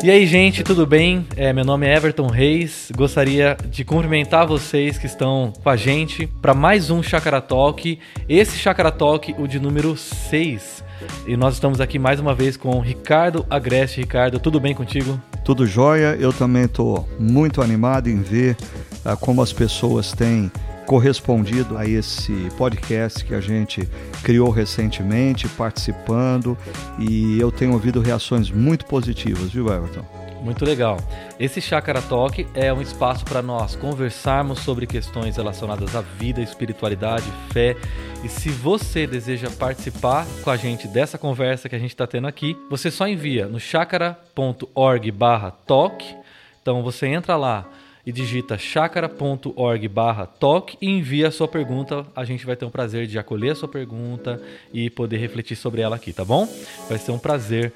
E aí, gente, tudo bem? É, meu nome é Everton Reis. Gostaria de cumprimentar vocês que estão com a gente para mais um Chakra Talk. Esse Chakra Talk, o de número 6. E nós estamos aqui mais uma vez com Ricardo Agreste. Ricardo, tudo bem contigo? Tudo jóia. Eu também estou muito animado em ver uh, como as pessoas têm correspondido a esse podcast que a gente criou recentemente, participando, e eu tenho ouvido reações muito positivas, viu, Everton? Muito legal. Esse Chakra Talk é um espaço para nós conversarmos sobre questões relacionadas à vida, espiritualidade, fé. E se você deseja participar com a gente dessa conversa que a gente está tendo aqui, você só envia no chakra.org/talk. Então você entra lá e digita chakra.org barra talk e envia a sua pergunta. A gente vai ter um prazer de acolher a sua pergunta e poder refletir sobre ela aqui, tá bom? Vai ser um prazer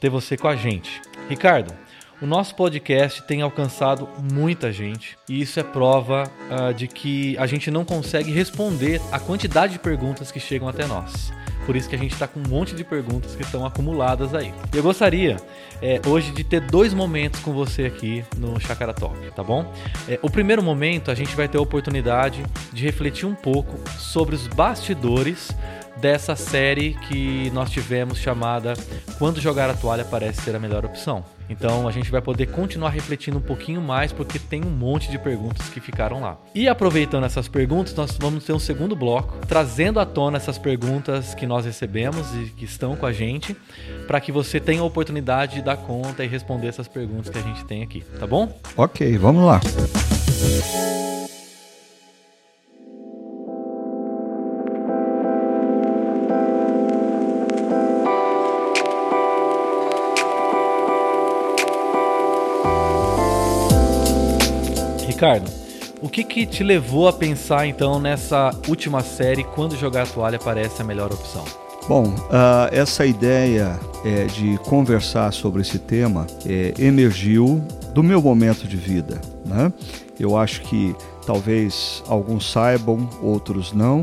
ter você com a gente. Ricardo, o nosso podcast tem alcançado muita gente e isso é prova uh, de que a gente não consegue responder a quantidade de perguntas que chegam até nós. Por isso que a gente está com um monte de perguntas que estão acumuladas aí. E eu gostaria é, hoje de ter dois momentos com você aqui no Chakra Talk, tá bom? É, o primeiro momento a gente vai ter a oportunidade de refletir um pouco sobre os bastidores dessa série que nós tivemos chamada Quando Jogar a Toalha Parece Ser a Melhor Opção. Então a gente vai poder continuar refletindo um pouquinho mais porque tem um monte de perguntas que ficaram lá. E aproveitando essas perguntas, nós vamos ter um segundo bloco trazendo à tona essas perguntas que nós recebemos e que estão com a gente, para que você tenha a oportunidade de dar conta e responder essas perguntas que a gente tem aqui, tá bom? Ok, vamos lá. Ricardo, o que, que te levou a pensar então nessa última série quando jogar a toalha parece a melhor opção? Bom, uh, essa ideia é, de conversar sobre esse tema é, emergiu do meu momento de vida. Né? Eu acho que talvez alguns saibam, outros não,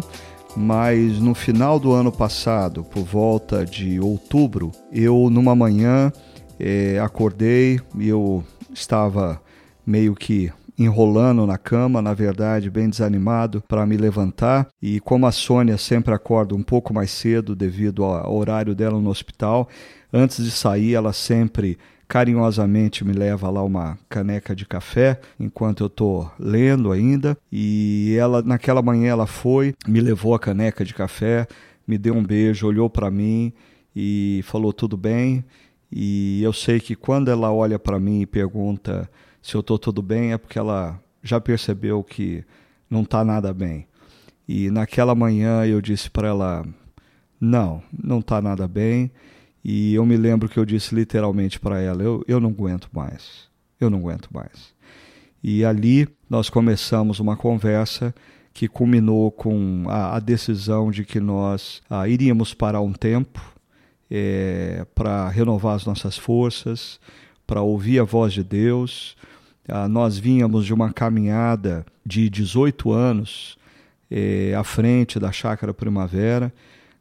mas no final do ano passado, por volta de outubro, eu numa manhã é, acordei e eu estava meio que enrolando na cama, na verdade, bem desanimado para me levantar. E como a Sônia sempre acorda um pouco mais cedo devido ao horário dela no hospital, antes de sair, ela sempre carinhosamente me leva lá uma caneca de café enquanto eu estou lendo ainda. E ela naquela manhã ela foi, me levou a caneca de café, me deu um beijo, olhou para mim e falou tudo bem. E eu sei que quando ela olha para mim e pergunta se eu estou tudo bem é porque ela já percebeu que não está nada bem. E naquela manhã eu disse para ela: não, não está nada bem. E eu me lembro que eu disse literalmente para ela: eu, eu não aguento mais, eu não aguento mais. E ali nós começamos uma conversa que culminou com a, a decisão de que nós ah, iríamos parar um tempo é, para renovar as nossas forças, para ouvir a voz de Deus, ah, nós vínhamos de uma caminhada de 18 anos eh, à frente da Chácara Primavera,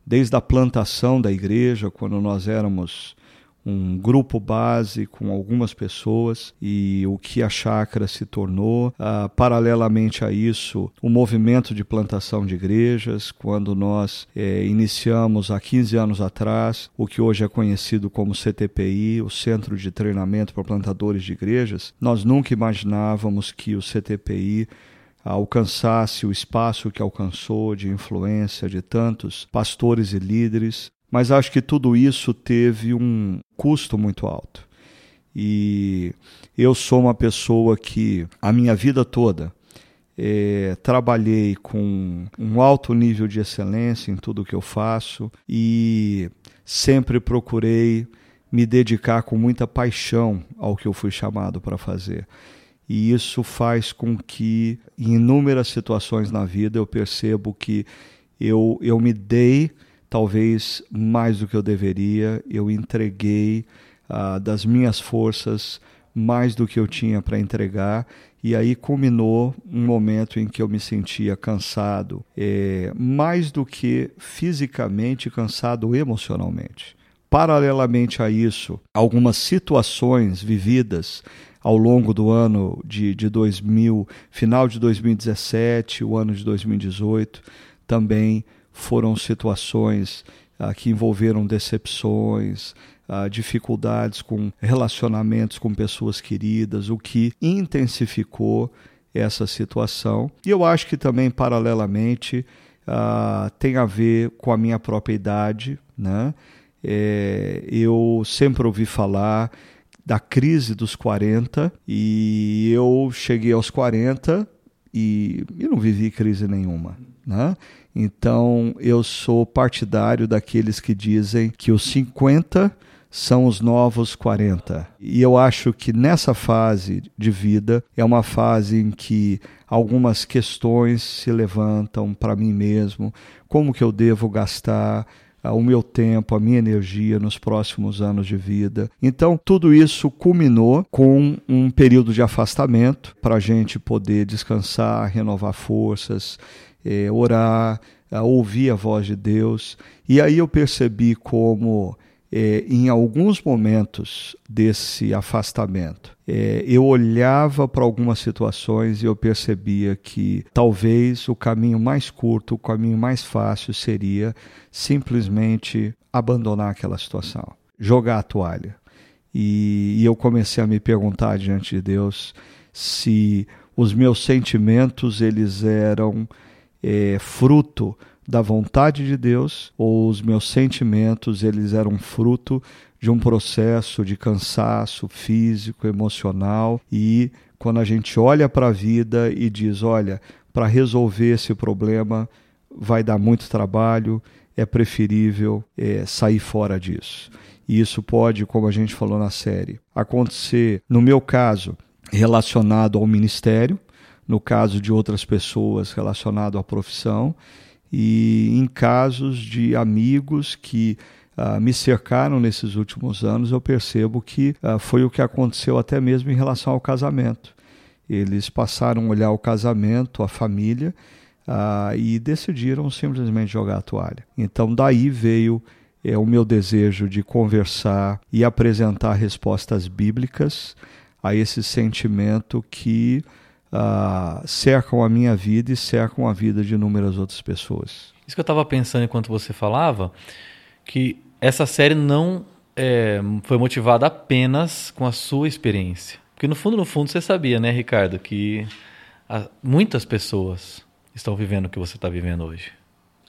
desde a plantação da igreja, quando nós éramos um grupo base com algumas pessoas e o que a chácara se tornou. Ah, paralelamente a isso, o movimento de plantação de igrejas, quando nós eh, iniciamos há 15 anos atrás o que hoje é conhecido como CTPI, o Centro de Treinamento para Plantadores de Igrejas, nós nunca imaginávamos que o CTPI alcançasse o espaço que alcançou de influência de tantos pastores e líderes mas acho que tudo isso teve um custo muito alto. E eu sou uma pessoa que a minha vida toda é, trabalhei com um alto nível de excelência em tudo que eu faço e sempre procurei me dedicar com muita paixão ao que eu fui chamado para fazer. E isso faz com que, em inúmeras situações na vida, eu percebo que eu, eu me dei talvez mais do que eu deveria, eu entreguei uh, das minhas forças mais do que eu tinha para entregar, e aí culminou um momento em que eu me sentia cansado, é, mais do que fisicamente, cansado emocionalmente. paralelamente a isso, algumas situações vividas ao longo do ano de, de 2000, final de 2017, o ano de 2018, também foram situações ah, que envolveram decepções, ah, dificuldades com relacionamentos com pessoas queridas, o que intensificou essa situação. E eu acho que também, paralelamente, ah, tem a ver com a minha própria idade. Né? É, eu sempre ouvi falar da crise dos 40 e eu cheguei aos 40 e, e não vivi crise nenhuma. Né? Então eu sou partidário daqueles que dizem que os 50 são os novos 40. E eu acho que nessa fase de vida é uma fase em que algumas questões se levantam para mim mesmo, como que eu devo gastar o meu tempo, a minha energia nos próximos anos de vida. Então, tudo isso culminou com um período de afastamento para a gente poder descansar, renovar forças, é, orar, ouvir a voz de Deus. E aí eu percebi como é, em alguns momentos desse afastamento, é, eu olhava para algumas situações e eu percebia que talvez o caminho mais curto, o caminho mais fácil seria simplesmente abandonar aquela situação, jogar a toalha. E, e eu comecei a me perguntar diante de Deus se os meus sentimentos eles eram é, fruto da vontade de Deus ou os meus sentimentos eles eram fruto de um processo de cansaço físico, emocional e quando a gente olha para a vida e diz, olha, para resolver esse problema vai dar muito trabalho, é preferível é, sair fora disso. E isso pode, como a gente falou na série, acontecer, no meu caso, relacionado ao ministério, no caso de outras pessoas, relacionado à profissão, e em casos de amigos que uh, me cercaram nesses últimos anos, eu percebo que uh, foi o que aconteceu até mesmo em relação ao casamento. Eles passaram a olhar o casamento, a família, uh, e decidiram simplesmente jogar a toalha. Então, daí veio é, o meu desejo de conversar e apresentar respostas bíblicas a esse sentimento que uh, cercam a minha vida e cercam a vida de inúmeras outras pessoas. Isso que eu estava pensando enquanto você falava, que essa série não é, foi motivada apenas com a sua experiência. Porque no fundo, no fundo, você sabia, né, Ricardo, que a, muitas pessoas estão vivendo o que você está vivendo hoje.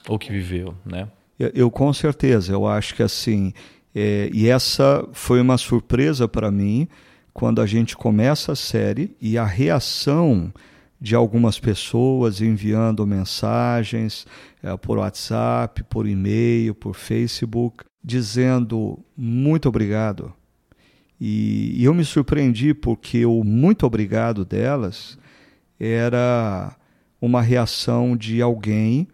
Ou que viveu, né? Eu, eu com certeza, eu acho que assim, é, e essa foi uma surpresa para mim, quando a gente começa a série e a reação de algumas pessoas enviando mensagens é, por WhatsApp, por e-mail, por Facebook, dizendo muito obrigado. E, e eu me surpreendi porque o muito obrigado delas era uma reação de alguém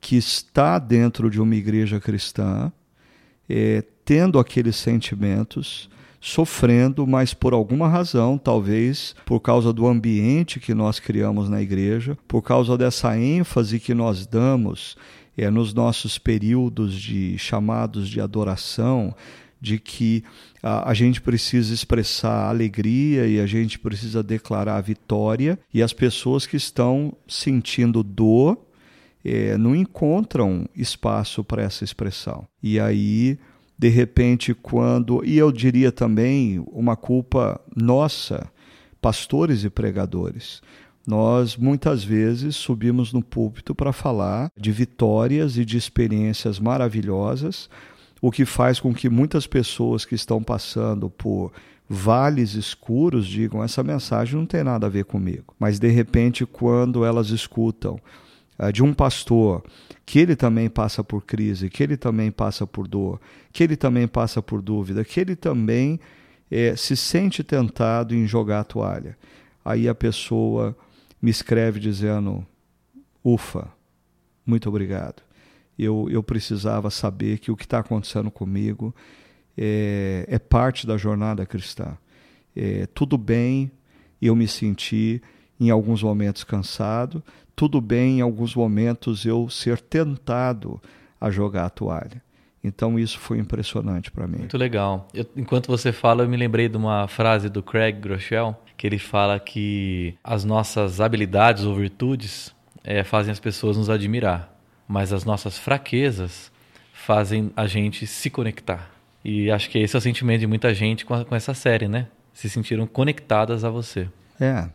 que está dentro de uma igreja cristã, é, tendo aqueles sentimentos, sofrendo, mas por alguma razão, talvez por causa do ambiente que nós criamos na igreja, por causa dessa ênfase que nós damos é, nos nossos períodos de chamados de adoração, de que a, a, gente precisa expressar alegria e a gente precisa declarar vitória, e as pessoas que estão sentindo dor é, não encontram espaço para essa expressão. E aí de repente, quando, e eu diria também uma culpa nossa, pastores e pregadores. Nós muitas vezes subimos no púlpito para falar de vitórias e de experiências maravilhosas, o que faz com que muitas pessoas que estão passando por vales escuros digam: essa mensagem não tem nada a ver comigo. Mas de repente, quando elas escutam de um pastor que ele também passa por crise, que ele também passa por dor, que ele também passa por dúvida, que ele também é, se sente tentado em jogar a toalha. Aí a pessoa me escreve dizendo: Ufa, muito obrigado. Eu, eu precisava saber que o que está acontecendo comigo é, é, parte da jornada cristã. É, tudo bem eu me sentir em alguns momentos cansado, tudo bem em alguns momentos eu ser tentado a jogar a toalha. Então isso foi impressionante para mim. Muito legal. Eu, enquanto você fala, eu me lembrei de uma frase do Craig Groeschel, que ele fala que as nossas habilidades ou virtudes é, fazem as pessoas nos admirar, mas as nossas fraquezas fazem a gente se conectar. E acho que esse é o sentimento de muita gente com, a, com essa série, né? Se sentiram conectadas a você. É.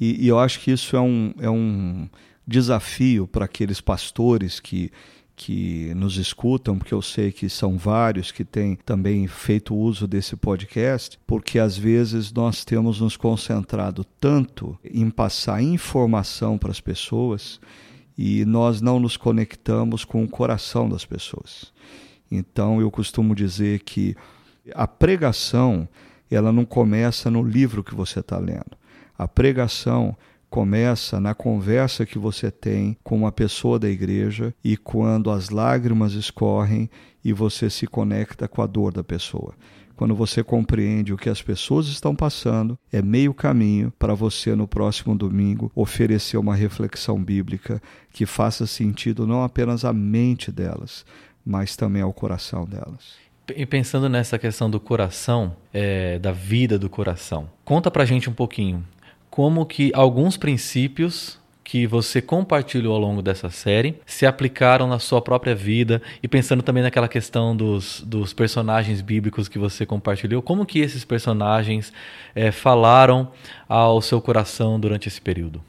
E, e eu acho que isso é um, é um desafio para aqueles pastores que que nos escutam, porque eu sei que são vários que têm também feito uso desse podcast, porque às vezes nós temos nos concentrado tanto em passar informação para as pessoas e nós não nos conectamos com o coração das pessoas. Então eu costumo dizer que a pregação ela não começa no livro que você está lendo. A pregação começa na conversa que você tem com uma pessoa da igreja e quando as lágrimas escorrem e você se conecta com a dor da pessoa. Quando você compreende o que as pessoas estão passando, é meio caminho para você no próximo domingo oferecer uma reflexão bíblica que faça sentido não apenas à mente delas, mas também ao coração delas. E pensando nessa questão do coração, é, da vida do coração, conta pra gente um pouquinho como que alguns princípios que você compartilhou ao longo dessa série se aplicaram na sua própria vida e pensando também naquela questão dos, dos personagens bíblicos que você compartilhou, como que esses personagens é, falaram ao seu coração durante esse período?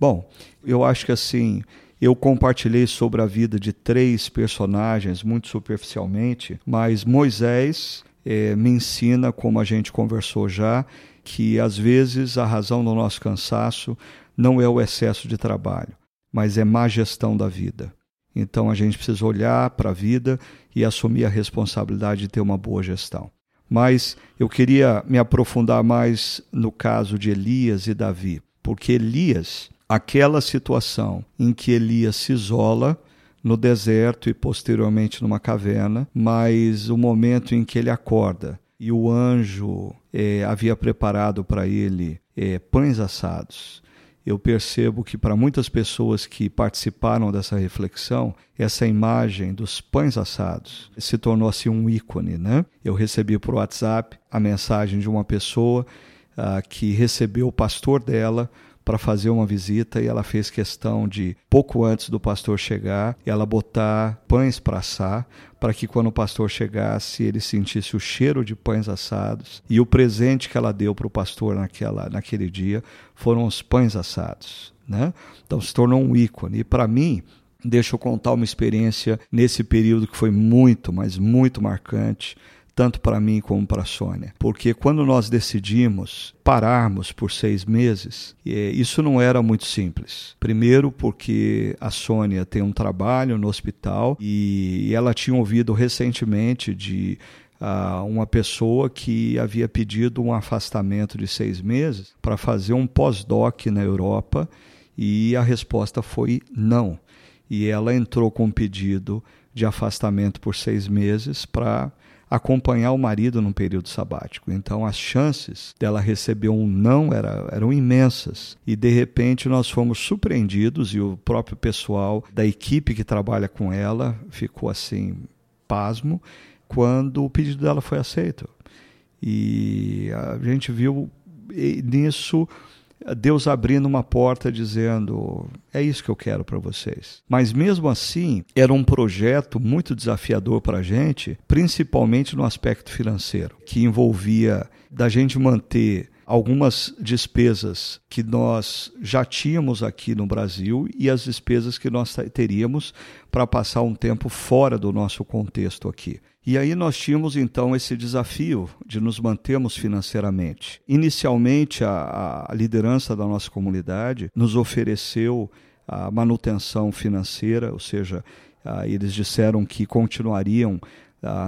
Bom, eu acho que assim, eu compartilhei sobre a vida de três personagens muito superficialmente, mas Moisés é, me ensina, como a gente conversou já, que às vezes a razão do nosso cansaço não é o excesso de trabalho, mas é má gestão da vida. Então a gente precisa olhar para a vida e assumir a responsabilidade de ter uma boa gestão. Mas eu queria me aprofundar mais no caso de Elias e Davi, porque Elias, aquela situação em que Elias se isola no deserto e posteriormente numa caverna, mas o momento em que ele acorda e o anjo é, havia preparado para ele é, pães assados. Eu percebo que para muitas pessoas que participaram dessa reflexão, essa imagem dos pães assados se tornou assim um ícone, né? Eu recebi por WhatsApp a mensagem de uma pessoa uh, que recebeu o pastor dela para fazer uma visita e ela fez questão de, pouco antes do pastor chegar, ela botar pães para assar, para que quando o pastor chegasse ele sentisse o cheiro de pães assados. E o presente que ela deu para o pastor naquela, naquele dia foram os pães assados. Né? Então se tornou um ícone. E para mim, deixa eu contar uma experiência nesse período que foi muito, mas muito marcante tanto para mim como para a Sônia. Porque quando nós decidimos pararmos por seis meses, é, isso não era muito simples. Primeiro, porque a Sônia tem um trabalho no hospital e ela tinha ouvido recentemente de Uh, uma pessoa que havia pedido um afastamento de seis meses para fazer um pós-doc na Europa e a resposta foi não. E ela entrou com um pedido de afastamento por seis meses para acompanhar o marido num período sabático. Então as chances dela receber um não era, eram imensas. E de repente nós fomos surpreendidos e o próprio pessoal da equipe que trabalha com ela ficou assim pasmo quando o pedido dela foi aceito. E a gente viu nisso Deus abrindo uma porta dizendo: é isso que eu quero para vocês. Mas mesmo assim, era um projeto muito desafiador para a gente, principalmente no aspecto financeiro, que envolvia da gente manter algumas despesas que nós já tínhamos aqui no Brasil e as despesas que nós teríamos para passar um tempo fora do nosso contexto aqui. E aí nós tínhamos então esse desafio de nos mantermos financeiramente. Inicialmente, a, a liderança da nossa comunidade nos ofereceu a manutenção financeira, ou seja, eles disseram que continuariam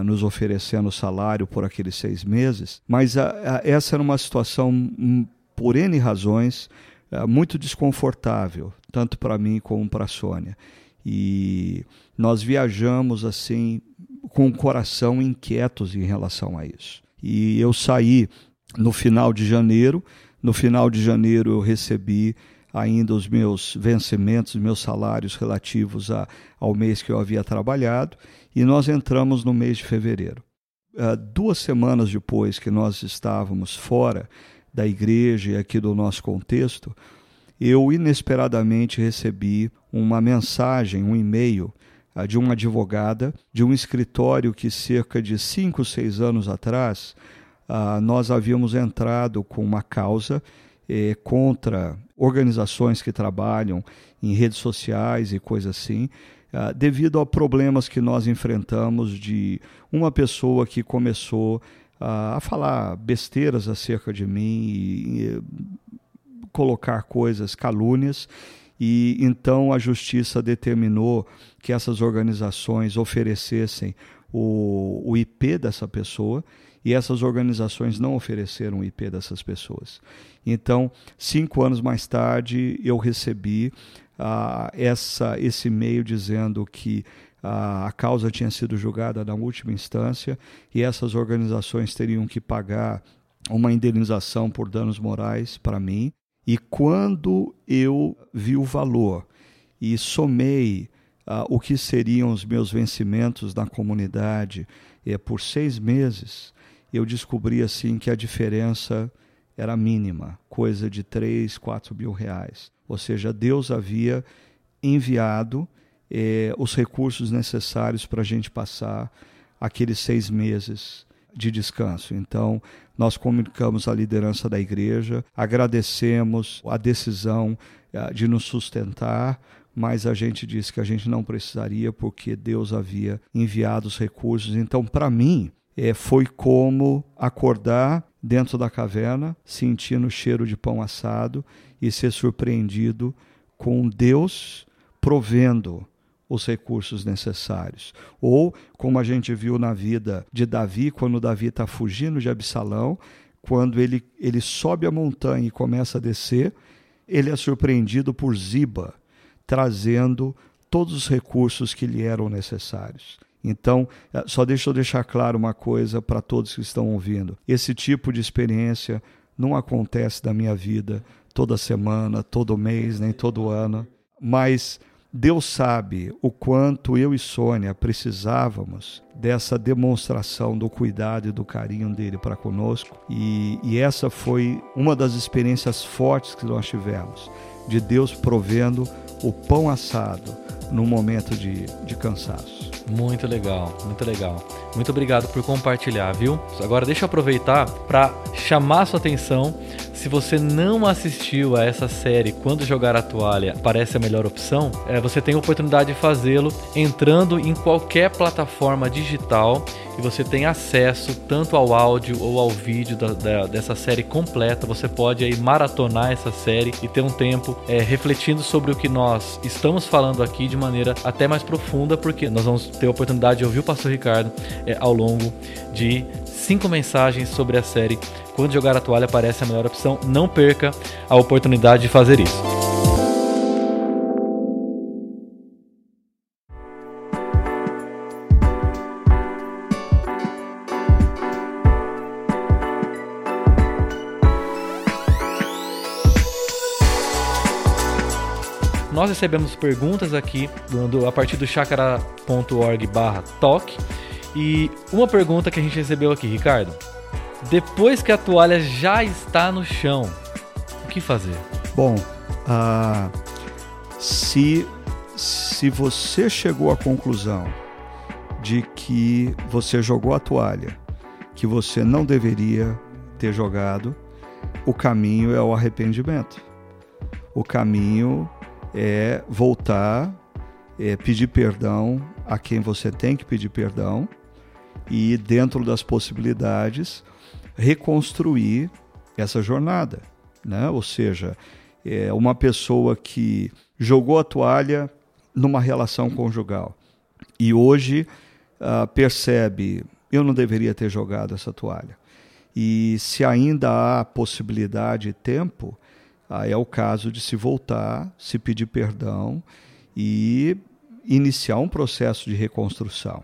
nos oferecendo salário por aqueles seis meses, mas essa era uma situação, um, por N razões, uh, muito desconfortável, tanto para mim como para a Sônia. E nós viajamos assim, com o coração inquietos em relação a isso. E eu saí no final de janeiro, no final de janeiro eu recebi ainda os meus vencimentos, meus salários relativos a, ao mês que eu havia trabalhado, e nós entramos no mês de fevereiro. Uh, duas semanas depois que nós estávamos fora da igreja e aqui do nosso contexto, eu inesperadamente recebi uma mensagem, um e-mail de uma advogada de um escritório que cerca de cinco, seis anos atrás uh, nós havíamos entrado com uma causa eh, contra organizações que trabalham em redes sociais e coisas assim, uh, devido a problemas que nós enfrentamos de uma pessoa que começou uh, a falar besteiras acerca de mim e, e colocar coisas, calúnias, e então a justiça determinou que essas organizações oferecessem o, o IP dessa pessoa e essas organizações não ofereceram o IP dessas pessoas. Então, cinco anos mais tarde, eu recebi uh, essa, esse e-mail dizendo que uh, a causa tinha sido julgada na última instância e essas organizações teriam que pagar uma indenização por danos morais para mim. E quando eu vi o valor e somei uh, o que seriam os meus vencimentos na comunidade é, por seis meses, eu descobri assim que a diferença era mínima, coisa de 3, 4 mil reais. Ou seja, Deus havia enviado eh, os recursos necessários para a gente passar aqueles seis meses de descanso. Então, nós comunicamos à liderança da igreja, agradecemos a decisão eh, de nos sustentar, mas a gente disse que a gente não precisaria porque Deus havia enviado os recursos. Então, para mim, é, foi como acordar dentro da caverna, sentindo o cheiro de pão assado e ser surpreendido com Deus provendo os recursos necessários. Ou, como a gente viu na vida de Davi, quando Davi está fugindo de Absalão, quando ele, ele sobe a montanha e começa a descer, ele é surpreendido por Ziba, trazendo todos os recursos que lhe eram necessários. Então, é, só deixa eu deixar claro uma coisa para todos que estão ouvindo: esse tipo de experiência não acontece na minha vida toda semana, todo mês, nem todo ano, mas Deus sabe o quanto eu e Sônia precisávamos dessa demonstração do cuidado e do carinho dele para conosco, e, e essa foi uma das experiências fortes que nós tivemos, de Deus provendo o pão assado no momento de, de cansaço. Muito legal, muito legal. Muito obrigado por compartilhar, viu? Agora deixa eu aproveitar para chamar sua atenção. Se você não assistiu a essa série Quando Jogar a Toalha parece a melhor opção, é, você tem a oportunidade de fazê-lo entrando em qualquer plataforma digital e você tem acesso tanto ao áudio ou ao vídeo da, da, dessa série completa. Você pode aí maratonar essa série e ter um tempo é, refletindo sobre o que nós estamos falando aqui de maneira até mais profunda, porque nós vamos ter a oportunidade de ouvir o pastor Ricardo é, ao longo de cinco mensagens sobre a série Quando Jogar a Toalha parece a melhor opção. Não perca a oportunidade de fazer isso. nós recebemos perguntas aqui a partir do chakra.org barra talk. E uma pergunta que a gente recebeu aqui, Ricardo. Depois que a toalha já está no chão, o que fazer? Bom, uh, se, se você chegou à conclusão de que você jogou a toalha, que você não deveria ter jogado, o caminho é o arrependimento. O caminho é voltar, é pedir perdão a quem você tem que pedir perdão e, dentro das possibilidades, reconstruir essa jornada. Né? Ou seja, é uma pessoa que jogou a toalha numa relação conjugal e hoje uh, percebe eu não deveria ter jogado essa toalha. E se ainda há possibilidade e tempo, Aí é o caso de se voltar, se pedir perdão e iniciar um processo de reconstrução.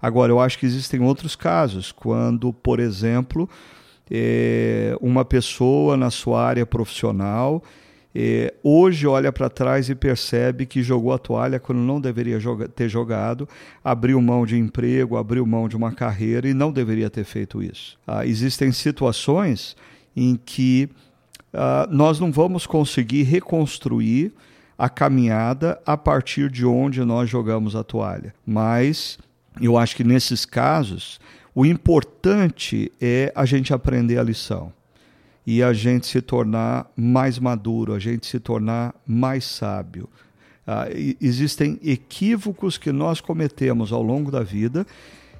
Agora, eu acho que existem outros casos, quando, por exemplo, é, uma pessoa na sua área profissional é, hoje olha para trás e percebe que jogou a toalha quando não deveria joga ter jogado, abriu mão de emprego, abriu mão de uma carreira e não deveria ter feito isso. Ah, existem situações em que ah, nós não vamos conseguir reconstruir a caminhada a partir de onde nós jogamos a toalha, mas eu acho que nesses casos o importante é a gente aprender a lição e a gente se tornar mais maduro, a gente se tornar mais sábio. Ah, existem equívocos que nós cometemos ao longo da vida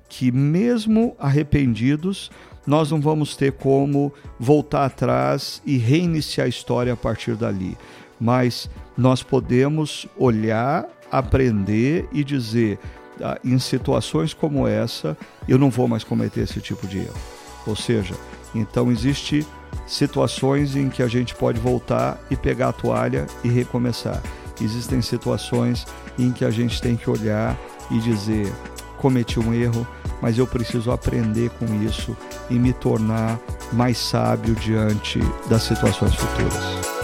que, mesmo arrependidos, nós não vamos ter como voltar atrás e reiniciar a história a partir dali. Mas nós podemos olhar, aprender e dizer: em situações como essa, eu não vou mais cometer esse tipo de erro. Ou seja, então existe situações em que a gente pode voltar e pegar a toalha e recomeçar. Existem situações em que a gente tem que olhar e dizer: cometi um erro, mas eu preciso aprender com isso e me tornar mais sábio diante das situações futuras.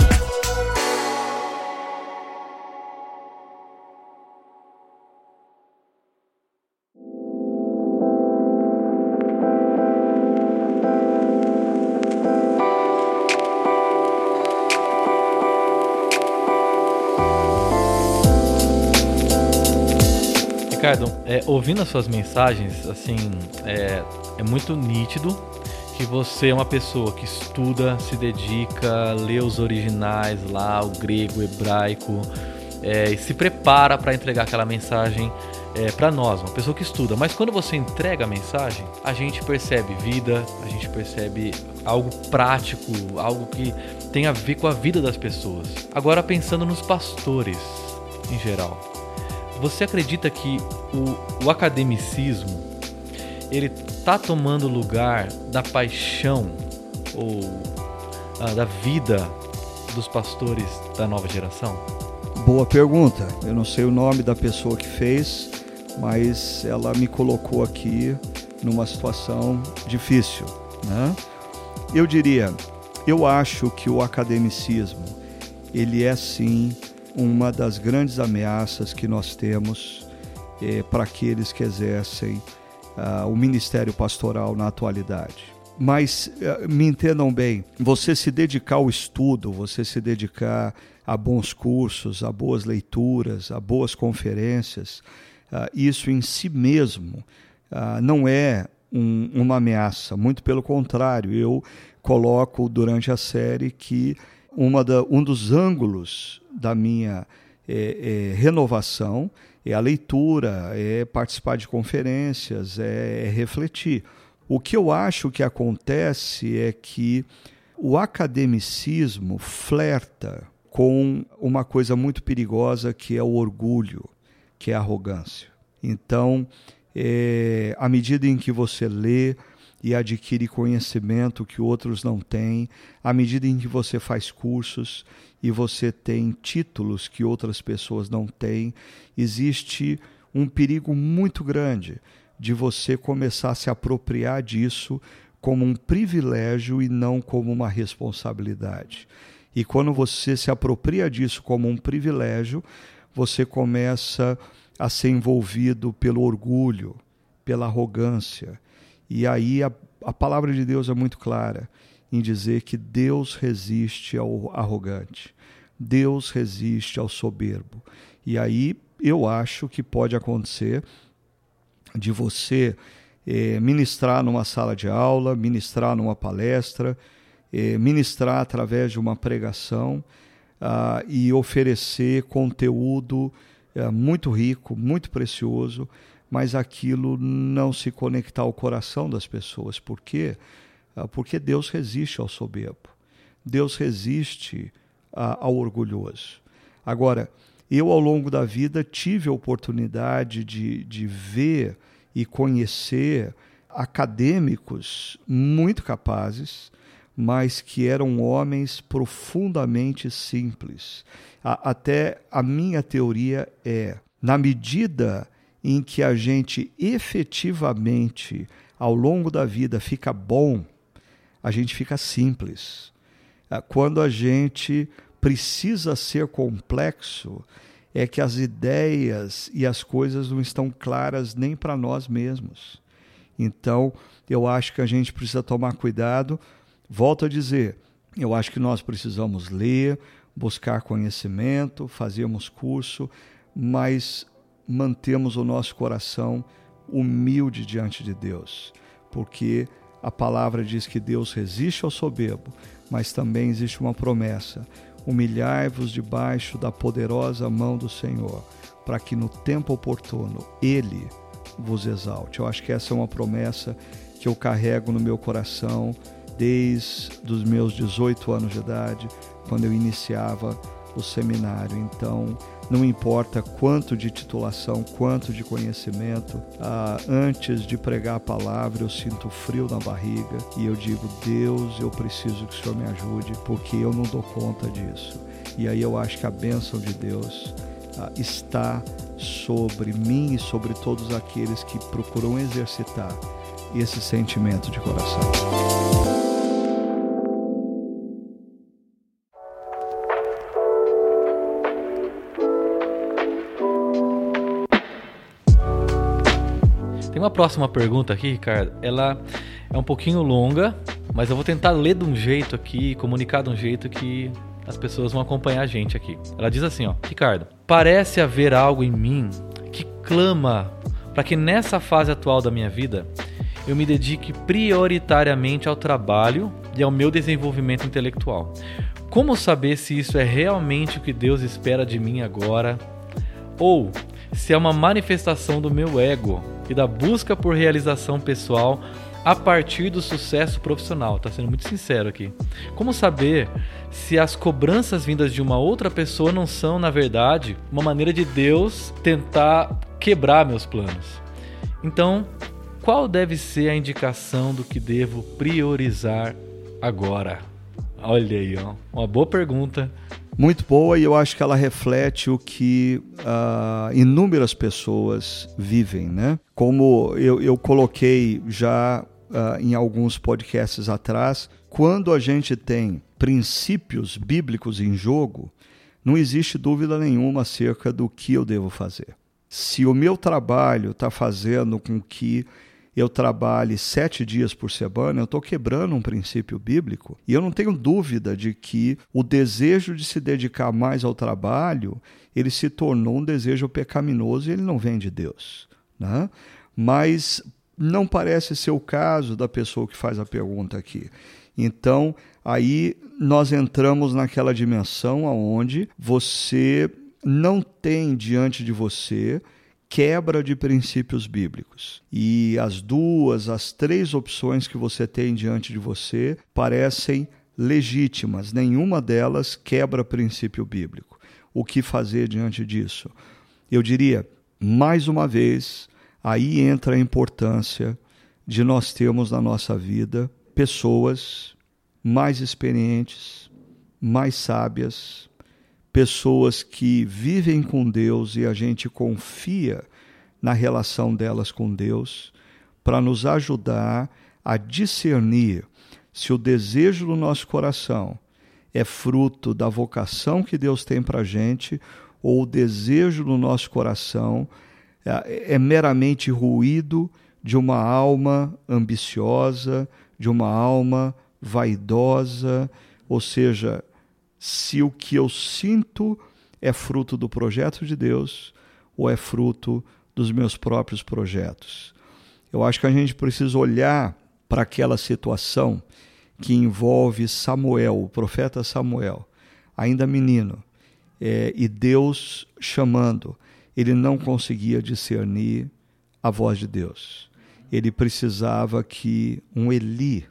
Ricardo, é, ouvindo as suas mensagens, assim, é, é muito nítido que você é uma pessoa que estuda, se dedica, lê os originais lá, o grego, o hebraico, é, e se prepara para entregar aquela mensagem é, para nós, uma pessoa que estuda. Mas quando você entrega a mensagem, a gente percebe vida, a gente percebe algo prático, algo que tem a ver com a vida das pessoas. Agora pensando nos pastores em geral. Você acredita que o, o academicismo ele está tomando lugar da paixão ou ah, da vida dos pastores da nova geração? Boa pergunta. Eu não sei o nome da pessoa que fez, mas ela me colocou aqui numa situação difícil. Né? Eu diria, eu acho que o academicismo ele é sim uma das grandes ameaças que nós temos é, para aqueles que exercem uh, o ministério pastoral na atualidade. Mas uh, me entendam bem, você se dedicar ao estudo, você se dedicar a bons cursos, a boas leituras, a boas conferências, uh, isso em si mesmo não é um, uma ameaça, muito pelo contrário, eu coloco durante a série que da, um dos ângulos da minha é, é, renovação é a leitura, é participar de conferências, é, é refletir. O que eu acho que acontece é que o academicismo flerta com uma coisa muito perigosa que é o orgulho, que é a arrogância. Então, é, à medida em que você lê, e adquire conhecimento que outros não têm, à medida em que você faz cursos e você tem títulos que outras pessoas não têm, existe um perigo muito grande de você começar a se apropriar disso como um privilégio e não como uma responsabilidade. E quando você se apropria disso como um privilégio, você começa a ser envolvido pelo orgulho, pela arrogância, e aí a, a palavra de Deus é muito clara em dizer que Deus resiste ao arrogante, Deus resiste ao soberbo. E aí eu acho que pode acontecer de você eh, ministrar numa sala de aula, ministrar numa palestra, eh, ministrar através de uma pregação ah, e oferecer conteúdo eh, muito rico, muito precioso, mas aquilo não se conectar ao coração das pessoas. Por quê? Ah, porque Deus resiste ao soberbo. Deus resiste ao orgulhoso. Agora, eu ao longo da vida tive a oportunidade de, de ver e conhecer acadêmicos muito capazes, mas que eram homens profundamente simples. A, até a minha teoria é, na medida em que a gente efetivamente, ao longo da vida, fica bom, a gente fica simples. Ah, quando a gente precisa ser complexo é que as ideias e as coisas não estão claras nem para nós mesmos. Então, eu acho que a gente precisa tomar cuidado. Volto a dizer, eu acho que nós precisamos ler, buscar conhecimento, fazermos curso, mas mantemos o nosso coração humilde diante de Deus, porque a palavra diz que Deus resiste ao soberbo, mas também existe uma promessa: humilhai-vos debaixo da poderosa mão do Senhor, para que no tempo oportuno Ele vos exalte. Eu acho que essa é uma promessa que eu carrego no meu coração desde os meus 18 anos de idade, quando eu iniciava o seminário. Então, não importa quanto de titulação, quanto de conhecimento, ah, antes de pregar a palavra eu sinto frio na barriga e eu digo: Deus, eu preciso que o Senhor me ajude, porque eu não dou conta disso. E aí eu acho que a bênção de Deus ah, está sobre mim e sobre todos aqueles que procuram exercitar esse sentimento de coração. Uma próxima pergunta aqui, Ricardo. Ela é um pouquinho longa, mas eu vou tentar ler de um jeito aqui, comunicar de um jeito que as pessoas vão acompanhar a gente aqui. Ela diz assim, ó: Ricardo, parece haver algo em mim que clama para que nessa fase atual da minha vida eu me dedique prioritariamente ao trabalho e ao meu desenvolvimento intelectual. Como saber se isso é realmente o que Deus espera de mim agora? Ou se é uma manifestação do meu ego e da busca por realização pessoal a partir do sucesso profissional. Tá sendo muito sincero aqui. Como saber se as cobranças vindas de uma outra pessoa não são, na verdade, uma maneira de Deus tentar quebrar meus planos? Então, qual deve ser a indicação do que devo priorizar agora? Olha aí, ó, uma boa pergunta muito boa e eu acho que ela reflete o que uh, inúmeras pessoas vivem, né? Como eu, eu coloquei já uh, em alguns podcasts atrás, quando a gente tem princípios bíblicos em jogo, não existe dúvida nenhuma acerca do que eu devo fazer. Se o meu trabalho está fazendo com que eu trabalhe sete dias por semana, eu estou quebrando um princípio bíblico. E eu não tenho dúvida de que o desejo de se dedicar mais ao trabalho, ele se tornou um desejo pecaminoso e ele não vem de Deus. Né? Mas não parece ser o caso da pessoa que faz a pergunta aqui. Então, aí nós entramos naquela dimensão onde você não tem diante de você quebra de princípios bíblicos. E as duas, as três opções que você tem diante de você parecem legítimas, nenhuma delas quebra princípio bíblico. O que fazer diante disso? Eu diria, mais uma vez, aí entra a importância de nós termos na nossa vida pessoas mais experientes, mais sábias, pessoas que vivem com Deus e a gente confia na relação delas com Deus para nos ajudar a discernir se o desejo do nosso coração é fruto da vocação que Deus tem para a gente ou o desejo do nosso coração é, é meramente ruído de uma alma ambiciosa, de uma alma vaidosa, ou seja, se o que eu sinto é fruto do projeto de Deus ou é fruto dos meus próprios projetos. Eu acho que a gente precisa olhar para aquela situação que envolve Samuel, o profeta Samuel, ainda menino, é, e Deus chamando. Ele não conseguia discernir a voz de Deus. Ele precisava que um Eli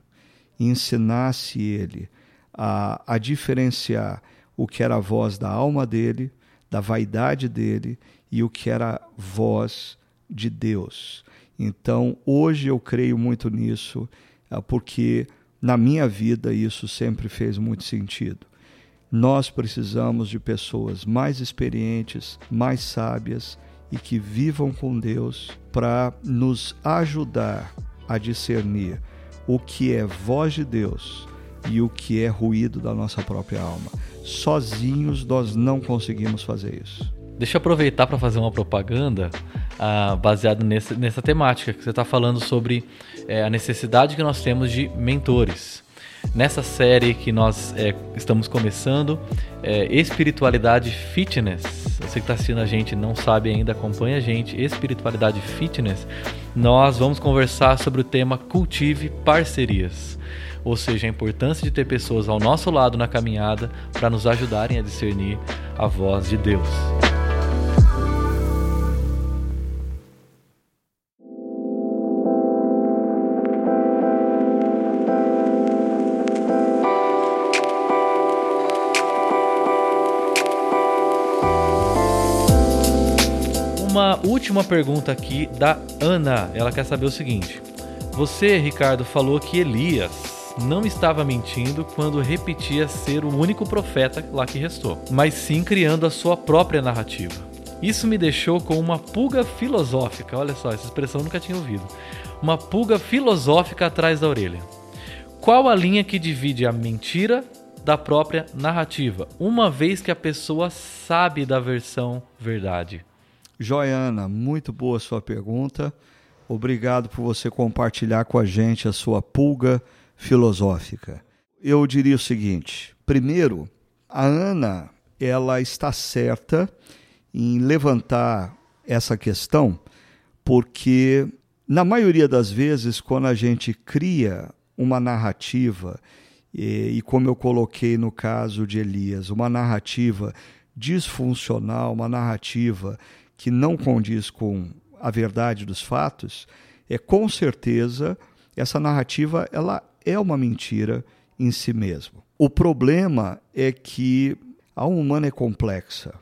ensinasse ele a, a diferenciar o que era a voz da alma dele, da vaidade dele e o que era a voz de Deus. Então, hoje eu creio muito nisso, ah, porque na minha vida isso sempre fez muito sentido. Nós precisamos de pessoas mais experientes, mais sábias e que vivam com Deus para nos ajudar a discernir o que é voz de Deus e o que é ruído da nossa própria alma. Sozinhos nós não conseguimos fazer isso. Deixa eu aproveitar para fazer uma propaganda ah, baseado nessa, nessa temática que você está falando sobre é, a necessidade que nós temos de mentores. Nessa série que nós é, estamos começando, é, Espiritualidade Fitness. Você que está assistindo a gente não sabe ainda, acompanha a gente. Espiritualidade Fitness. Nós vamos conversar sobre o tema Cultive Parcerias ou seja, a importância de ter pessoas ao nosso lado na caminhada para nos ajudarem a discernir a voz de Deus. Uma última pergunta aqui da Ana. Ela quer saber o seguinte: Você, Ricardo, falou que Elias não estava mentindo quando repetia ser o único profeta lá que restou, mas sim criando a sua própria narrativa. Isso me deixou com uma pulga filosófica. Olha só, essa expressão eu nunca tinha ouvido. Uma pulga filosófica atrás da orelha. Qual a linha que divide a mentira da própria narrativa, uma vez que a pessoa sabe da versão verdade? Joiana, muito boa sua pergunta. Obrigado por você compartilhar com a gente a sua pulga filosófica. Eu diria o seguinte: primeiro, a Ana ela está certa em levantar essa questão, porque na maioria das vezes, quando a gente cria uma narrativa, e, e como eu coloquei no caso de Elias, uma narrativa disfuncional, uma narrativa que não condiz com a verdade dos fatos, é com certeza essa narrativa ela é uma mentira em si mesmo. O problema é que a alma humana é complexa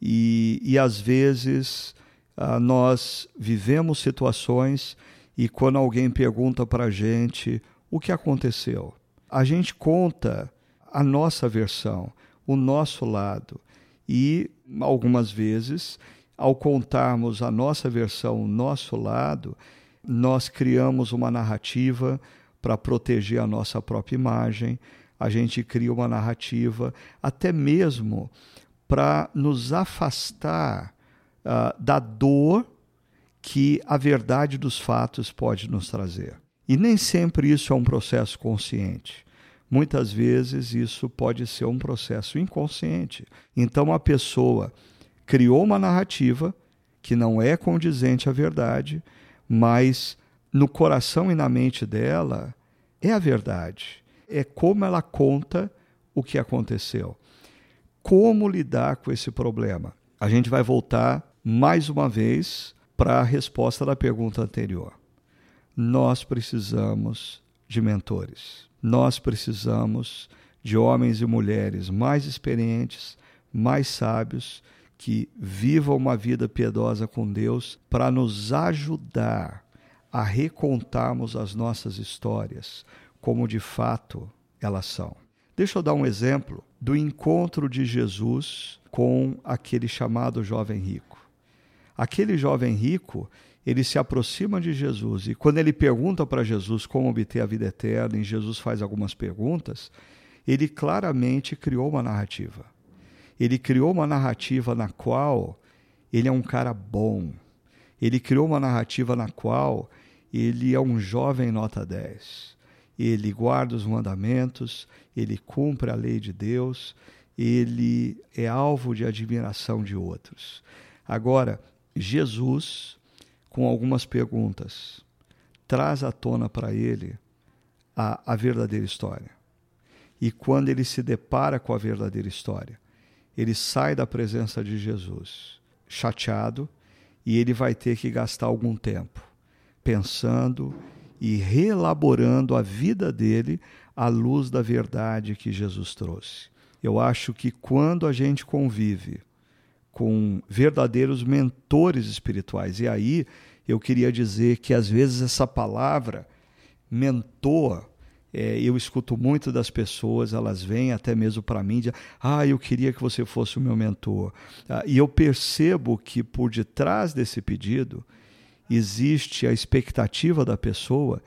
e, e às vezes ah, nós vivemos situações e quando alguém pergunta para a gente o que aconteceu, a gente conta a nossa versão, o nosso lado e algumas vezes ao contarmos a nossa versão, o nosso lado, nós criamos uma narrativa para proteger a nossa própria imagem, a gente cria uma narrativa até mesmo para nos afastar uh, da dor que a verdade dos fatos pode nos trazer. E nem sempre isso é um processo consciente. Muitas vezes isso pode ser um processo inconsciente. Então a pessoa criou uma narrativa que não é condizente à verdade, mas no coração e na mente dela é a verdade. É como ela conta o que aconteceu. Como lidar com esse problema? A gente vai voltar mais uma vez para a resposta da pergunta anterior. Nós precisamos de mentores. Nós precisamos de homens e mulheres mais experientes, mais sábios que vivam uma vida piedosa com Deus para nos ajudar a recontarmos as nossas histórias como de fato elas são. Deixa eu dar um exemplo do encontro de Jesus com aquele chamado jovem rico. Aquele jovem rico, ele se aproxima de Jesus e quando ele pergunta para Jesus como obter a vida eterna, e Jesus faz algumas perguntas, ele claramente criou uma narrativa ele criou uma narrativa na qual ele é um cara bom. Ele criou uma narrativa na qual ele é um jovem nota 10. Ele guarda os mandamentos, ele cumpre a lei de Deus, ele é alvo de admiração de outros. Agora, Jesus, com algumas perguntas, traz à tona para ele a, a verdadeira história. E quando ele se depara com a verdadeira história, ele sai da presença de Jesus chateado e ele vai ter que gastar algum tempo pensando e reelaborando a vida dele à luz da verdade que Jesus trouxe. Eu acho que quando a gente convive com verdadeiros mentores espirituais, e aí eu queria dizer que às vezes essa palavra mentor é, eu escuto muito das pessoas, elas vêm até mesmo para mim, de, ah, eu queria que você fosse o meu mentor. Ah, e eu percebo que por detrás desse pedido existe a expectativa da pessoa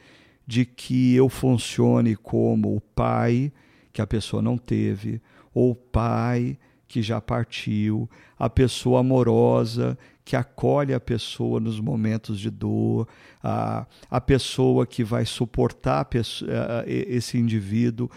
de que eu funcione como o pai que a pessoa não teve, ou o pai que já partiu, a pessoa amorosa que acolhe a pessoa nos momentos de dor, a, a pessoa que vai suportar pessoa, esse indivíduo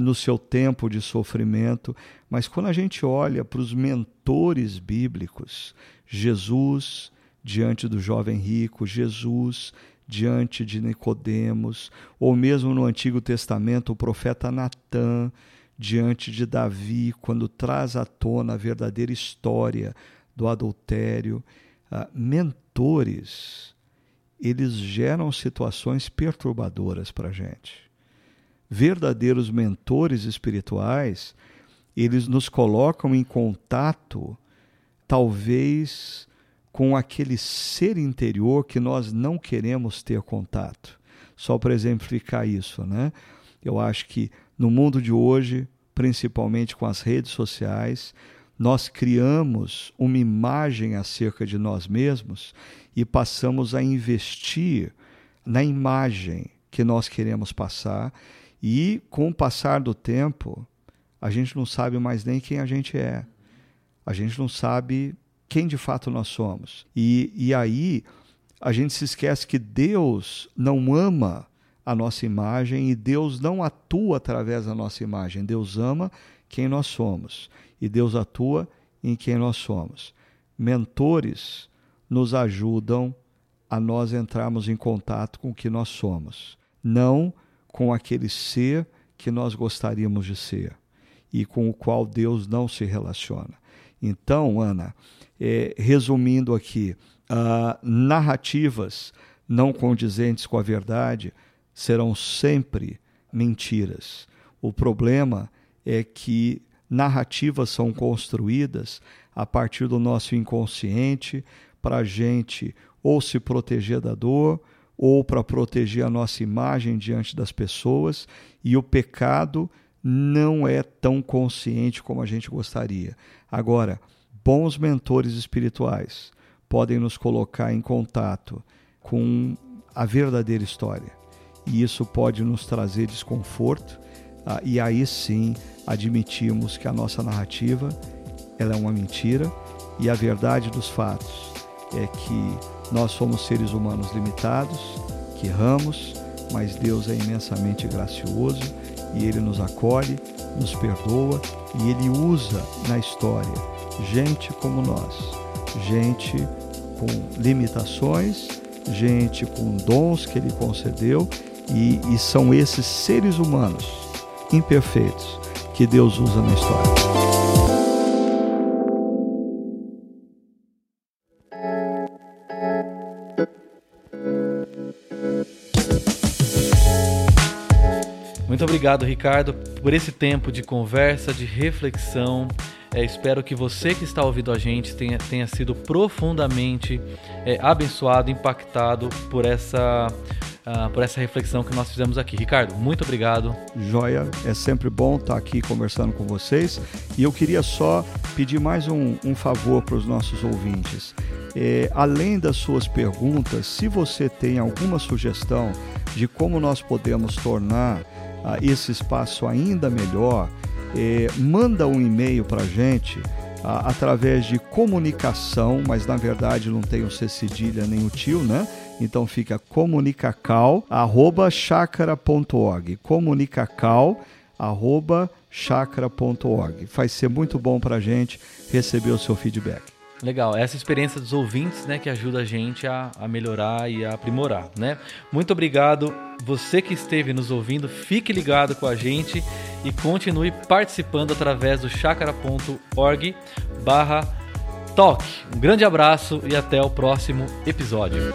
no seu tempo de sofrimento. Mas quando a gente olha para os mentores bíblicos, Jesus diante do jovem rico, Jesus diante de Nicodemos, ou mesmo no Antigo Testamento o profeta Natã diante de Davi, quando traz à tona a verdadeira história do adultério. Uh, mentores, eles geram situações perturbadoras para a gente. Verdadeiros mentores espirituais, eles nos colocam em contato, talvez com aquele ser interior que nós não queremos ter contato. Só para exemplificar isso, né? Eu acho que no mundo de hoje, principalmente com as redes sociais, nós criamos uma imagem acerca de nós mesmos e passamos a investir na imagem que nós queremos passar, e com o passar do tempo, a gente não sabe mais nem quem a gente é. A gente não sabe quem de fato nós somos. E, e aí a gente se esquece que Deus não ama a nossa imagem e Deus não atua através da nossa imagem. Deus ama quem nós somos e Deus atua em quem nós somos. Mentores nos ajudam a nós entrarmos em contato com o que nós somos, não com aquele ser que nós gostaríamos de ser e com o qual Deus não se relaciona. Então, Ana, é, resumindo aqui, uh, narrativas não condizentes com a verdade serão sempre mentiras. O problema é que narrativas são construídas a partir do nosso inconsciente para a gente ou se proteger da dor ou para proteger a nossa imagem diante das pessoas, e o pecado não é tão consciente como a gente gostaria. Agora, bons mentores espirituais podem nos colocar em contato com a verdadeira história. E isso pode nos trazer desconforto, ah, e aí sim admitimos que a nossa narrativa ela é uma mentira e a verdade dos fatos é que nós somos seres humanos limitados, que erramos, mas Deus é imensamente gracioso e Ele nos acolhe, nos perdoa e Ele usa na história gente como nós, gente com limitações, gente com dons que Ele concedeu, e, e são esses seres humanos imperfeitos que Deus usa na história. Muito obrigado, Ricardo, por esse tempo de conversa, de reflexão. É, espero que você que está ouvindo a gente tenha, tenha sido profundamente é, abençoado, impactado por essa, uh, por essa reflexão que nós fizemos aqui. Ricardo, muito obrigado. Joia, é sempre bom estar aqui conversando com vocês. E eu queria só pedir mais um, um favor para os nossos ouvintes. É, além das suas perguntas, se você tem alguma sugestão de como nós podemos tornar uh, esse espaço ainda melhor, é, manda um e-mail para a gente através de comunicação, mas na verdade não tem o C cedilha nem o tio, né? Então fica comunicacal arroba chakra.org comunicacal Vai ser muito bom para a gente receber o seu feedback. Legal, essa experiência dos ouvintes, né, que ajuda a gente a, a melhorar e a aprimorar, né? Muito obrigado, você que esteve nos ouvindo, fique ligado com a gente e continue participando através do chakra.org barra talk. Um grande abraço e até o próximo episódio.